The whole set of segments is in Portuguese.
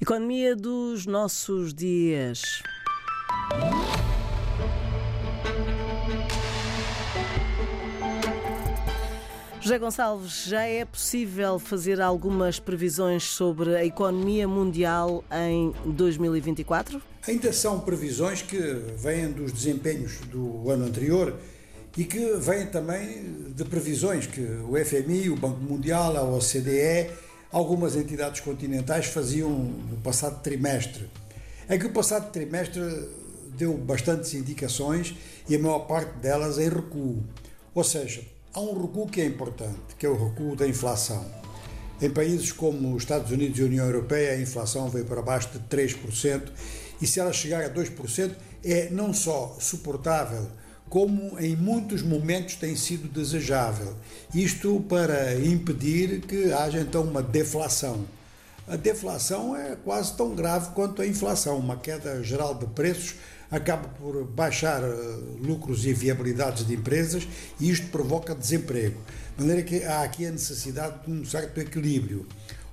Economia dos nossos dias. José Gonçalves, já é possível fazer algumas previsões sobre a economia mundial em 2024? Ainda são previsões que vêm dos desempenhos do ano anterior e que vêm também de previsões que o FMI, o Banco Mundial, a OCDE, algumas entidades continentais faziam no passado trimestre. É que o passado trimestre deu bastantes indicações e a maior parte delas em recuo. Ou seja, há um recuo que é importante, que é o recuo da inflação. Em países como os Estados Unidos e a União Europeia, a inflação veio para baixo de 3%, e se ela chegar a 2%, é não só suportável, como em muitos momentos tem sido desejável. Isto para impedir que haja então uma deflação. A deflação é quase tão grave quanto a inflação. Uma queda geral de preços acaba por baixar eh, lucros e viabilidades de empresas e isto provoca desemprego. De maneira que há aqui a necessidade de um certo equilíbrio.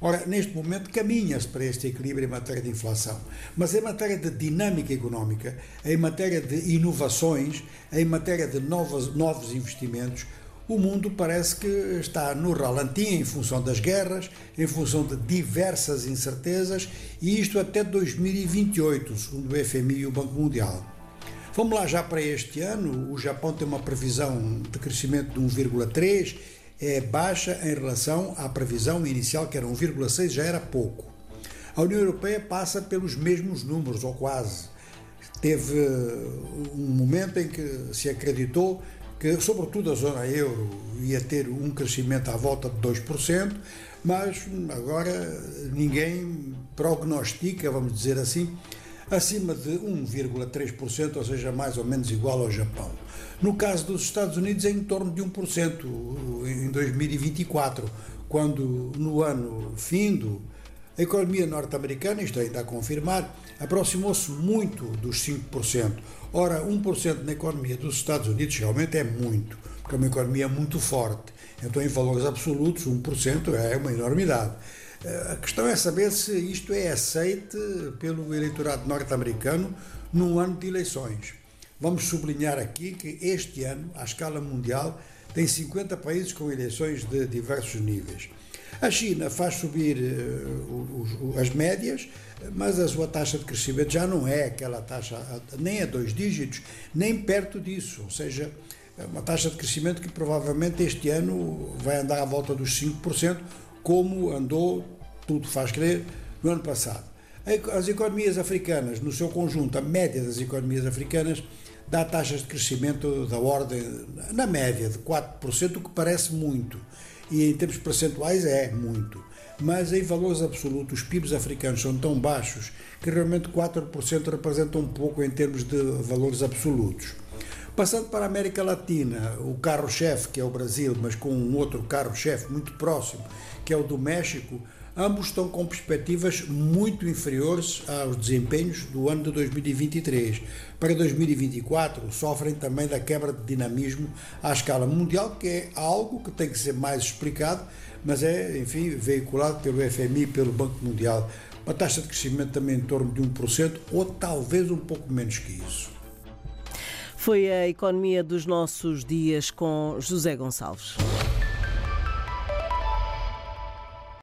Ora, neste momento caminha-se para este equilíbrio em matéria de inflação, mas em matéria de dinâmica económica, em matéria de inovações, em matéria de novos, novos investimentos, o mundo parece que está no ralenti em função das guerras, em função de diversas incertezas, e isto até 2028, segundo o FMI e o Banco Mundial. Vamos lá já para este ano, o Japão tem uma previsão de crescimento de 1,3, é baixa em relação à previsão inicial que era 1,6, já era pouco. A União Europeia passa pelos mesmos números, ou quase. Teve um momento em que se acreditou que, sobretudo, a zona euro ia ter um crescimento à volta de 2%, mas agora ninguém prognostica, vamos dizer assim, acima de 1,3%, ou seja, mais ou menos igual ao Japão. No caso dos Estados Unidos, é em torno de 1% em 2024, quando no ano findo a economia norte-americana, isto ainda a confirmar, aproximou-se muito dos 5%. Ora, 1% na economia dos Estados Unidos realmente é muito, porque é uma economia muito forte. Então, em valores absolutos, 1% é uma enormidade. A questão é saber se isto é aceite pelo eleitorado norte-americano num ano de eleições. Vamos sublinhar aqui que este ano, à escala mundial, tem 50 países com eleições de diversos níveis. A China faz subir uh, as médias, mas a sua taxa de crescimento já não é aquela taxa nem a dois dígitos, nem perto disso. Ou seja, é uma taxa de crescimento que provavelmente este ano vai andar à volta dos 5%, como andou, tudo faz crer, no ano passado. As economias africanas, no seu conjunto, a média das economias africanas, dá taxas de crescimento da ordem, na média, de 4%, o que parece muito e em termos percentuais é muito. Mas em valores absolutos, os PIBs africanos são tão baixos que realmente 4% representam um pouco em termos de valores absolutos. Passando para a América Latina, o carro-chefe, que é o Brasil, mas com um outro carro-chefe muito próximo, que é o do México, ambos estão com perspectivas muito inferiores aos desempenhos do ano de 2023. Para 2024, sofrem também da quebra de dinamismo à escala mundial, que é algo que tem que ser mais explicado, mas é, enfim, veiculado pelo FMI pelo Banco Mundial. Uma taxa de crescimento também em torno de 1%, ou talvez um pouco menos que isso. Foi a economia dos nossos dias com José Gonçalves.